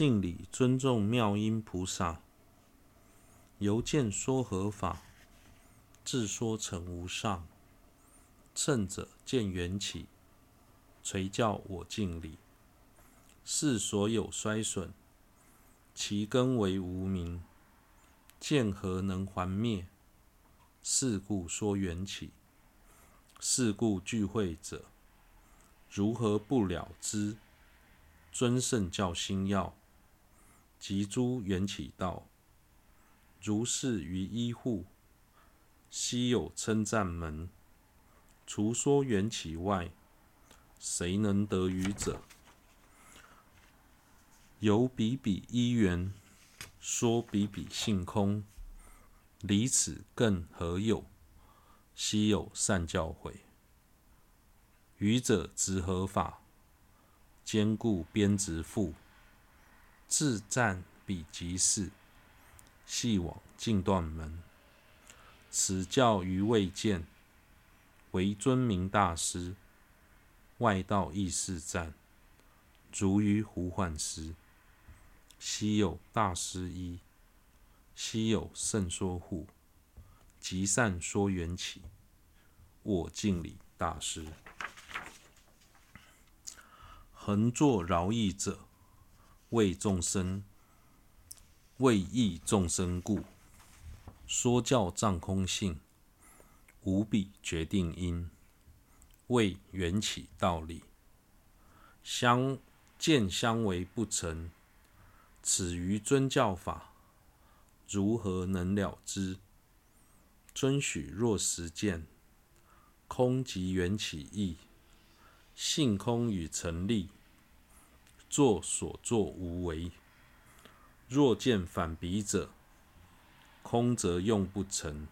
敬礼尊重妙音菩萨，由见说合法，自说成无上。乘者见缘起，垂教我敬礼。是所有衰损，其根为无明。见何能还灭？是故说缘起。是故聚会者，如何不了知？尊圣教心要，及诸缘起道，如是于一户，悉有称赞门。除说缘起外，谁能得余者？由彼彼因缘，说彼彼性空，离此更何有？悉有善教诲。愚者执何法？坚固边执缚，自赞彼即是，系往尽断门。此教余未见，唯尊名大师。外道亦是赞，足于胡幻师。悉有大师一，悉有胜说护，极善说缘起。我敬礼大师。恒作饶益者，为众生，为益众生故，说教藏空性，无比决定因，为缘起道理。相见相违不成。此于尊教法，如何能了知？尊许若实见，空即缘起义，性空与成立，作所作无为。若见反彼者，空则用不成，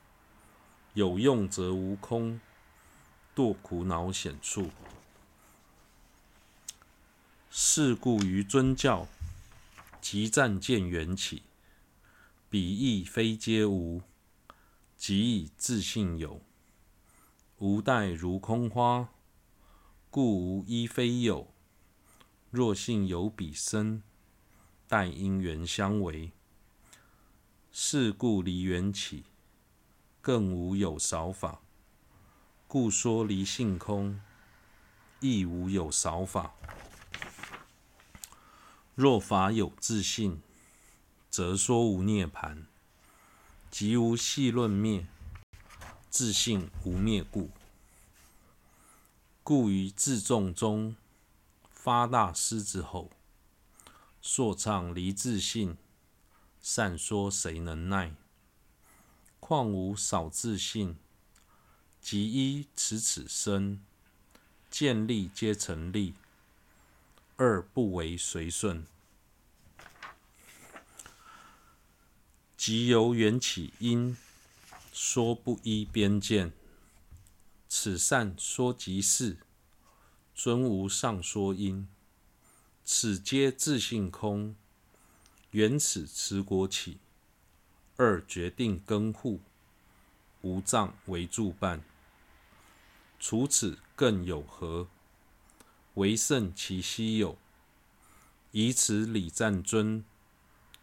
有用则无空，堕苦恼险处。是故于尊教。即赞见缘起，彼亦非皆无，即以自信有。无待如空花，故无一非有。若性有彼生，待因缘相违。是故离缘起，更无有少法。故说离性空，亦无有少法。若法有自性，则说无涅槃，即无戏论灭，自性无灭故。故于自众中发大师之后，说唱离自性，善说谁能耐？况无少自性，即依此此生，见利皆成立。二不为随顺，即由缘起因说不依边见。此善说即是，尊无上说因。此皆自性空，缘此持国起。二决定根护，无障为助伴。除此更有何？唯胜其稀有，以此礼赞尊，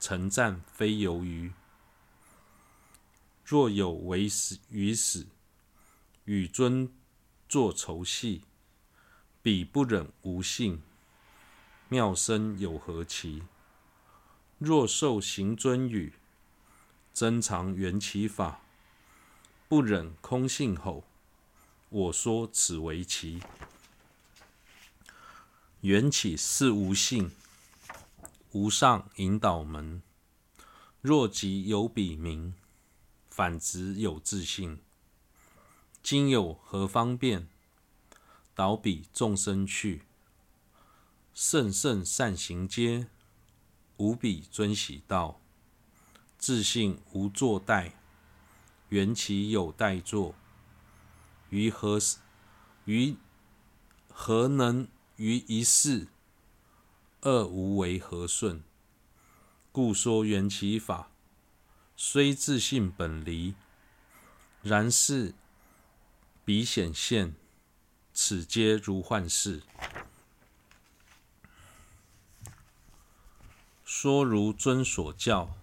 诚赞非由于。若有违于死，与尊作仇戏，彼不忍无信，妙身有何奇？若受行尊语，珍藏缘起法，不忍空性吼，我说此为奇。缘起是无性，无上引导门。若即有彼名，反执有自性。今有何方便，导彼众生去？甚甚善行皆，无比尊喜道。自性无作待，缘起有待作。于何于何能？于一事，二无为和顺，故说缘起法，虽自性本离，然是彼显现，此皆如幻事。说如尊所教，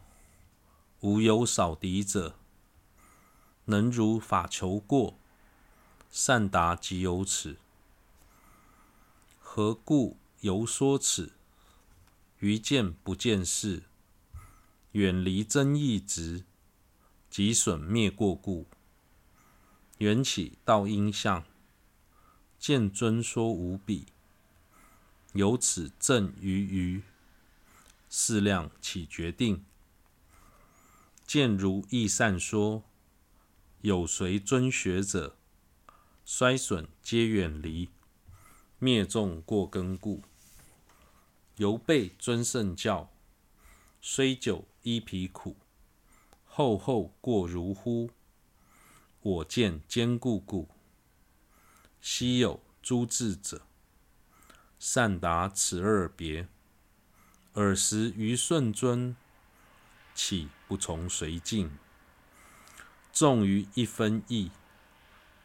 无有少敌者。能如法求过，善达即有此。何故犹说此？愚见不见事，远离争议执，即损灭过故。缘起道因相，见尊说无比，由此证于余。是量起决定，见如意善说，有随尊学者，衰损皆远离，灭众过根故。犹被尊圣教，虽久衣皮苦，厚厚过如乎？我见坚固故。昔有诸智者，善达此二别。尔时于顺尊，岂不从随进？重于一分义，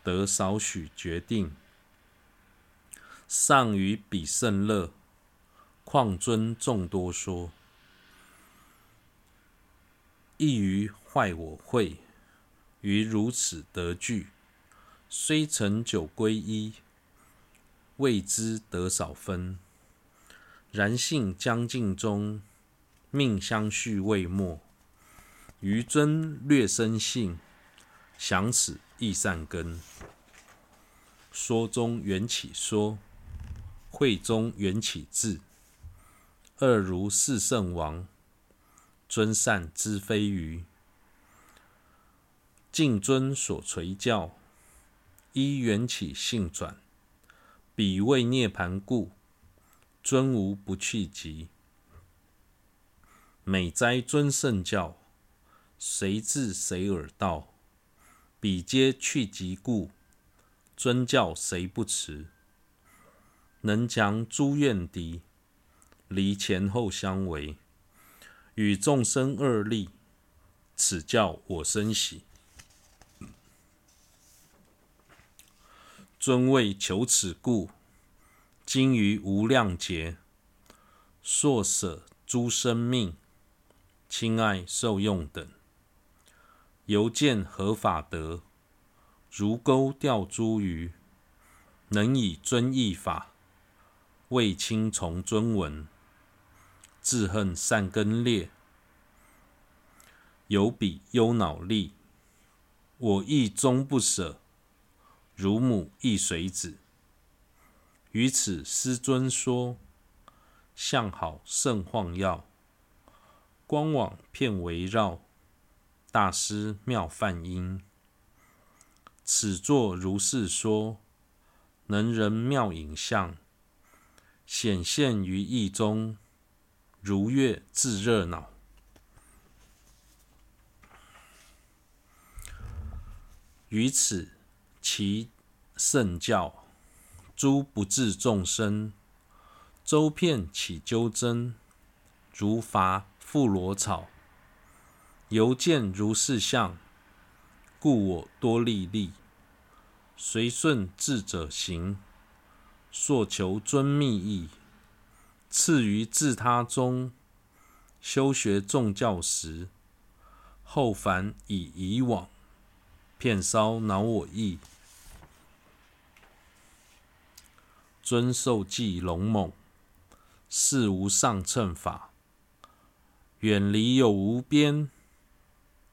得少许决定。尚于彼甚乐，况尊众多说？亦于坏我慧。于如此得具，虽成九归一，未知得少分。然性将尽终，命相续未没。余尊略生信，想此亦善根。说中缘起说，会中缘起智。二如是圣王，尊善知非愚。敬尊所垂教，依缘起性转，彼为涅盘故，尊无不去及。美哉尊圣教，谁至谁尔道？彼皆去及故，尊教谁不持？能降诸怨敌，离前后相违，与众生二利，此教我深喜。尊为求此故，今于无量劫，硕舍诸生命，亲爱受用等。犹见何法得？如钩钓诸鱼，能以尊义法，为亲从尊闻。自恨善根劣，有彼忧恼力，我亦终不舍。如母亦随子，于此师尊说，相好甚晃耀，光网遍围绕，大师妙梵音。此作如是说，能人妙影像，显现于意中，如月自热恼。于此。其圣教，诸不治众生，周遍起纠争？如伐覆罗草，犹见如是相，故我多利利，随顺智者行，所求尊密意，次于自他中，修学众教时，后凡以以往，遍烧恼我意。尊受记龙猛，是无上乘法，远离有无边，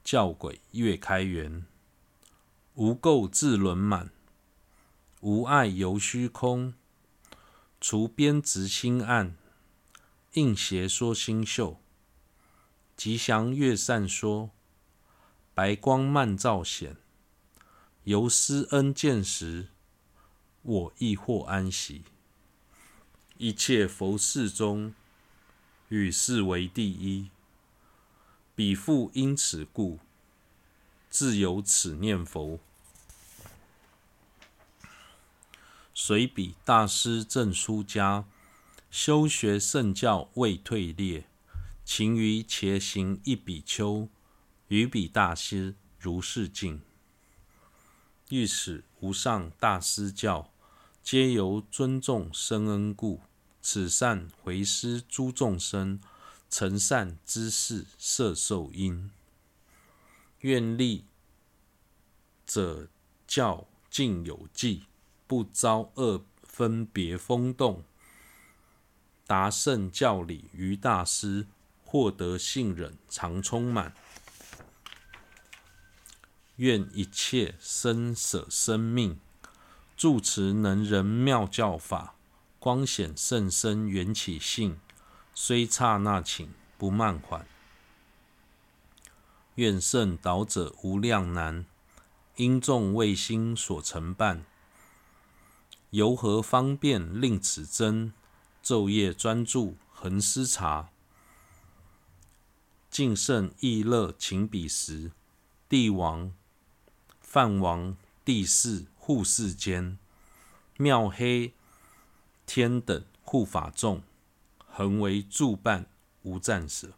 教轨越开圆，无垢自轮满，无碍由虚空，除边执心暗，应邪说心秀，吉祥月善说，白光漫照显，由师恩见时。我亦获安息，一切佛事中，与是为第一。彼复因此故，自有此念佛。随彼大师正出家，修学圣教未退劣，勤于且行一比丘，与彼大师如是境。欲使无上大师教。皆由尊重生恩故，此善回施诸众生，成善知识摄受因。愿力者教尽有纪，不遭恶分别风动。达圣教理于大师，获得信任常充满。愿一切生舍生命，住持能人妙教法，光显甚深缘起性，虽刹那顷不慢缓。愿圣导者无量难，因众未心所承办。由何方便令此真？昼夜专注恒思察。尽胜意乐勤彼时，帝王、梵王、帝释护世间，妙黑天等护法众，恒为助伴无暂舍。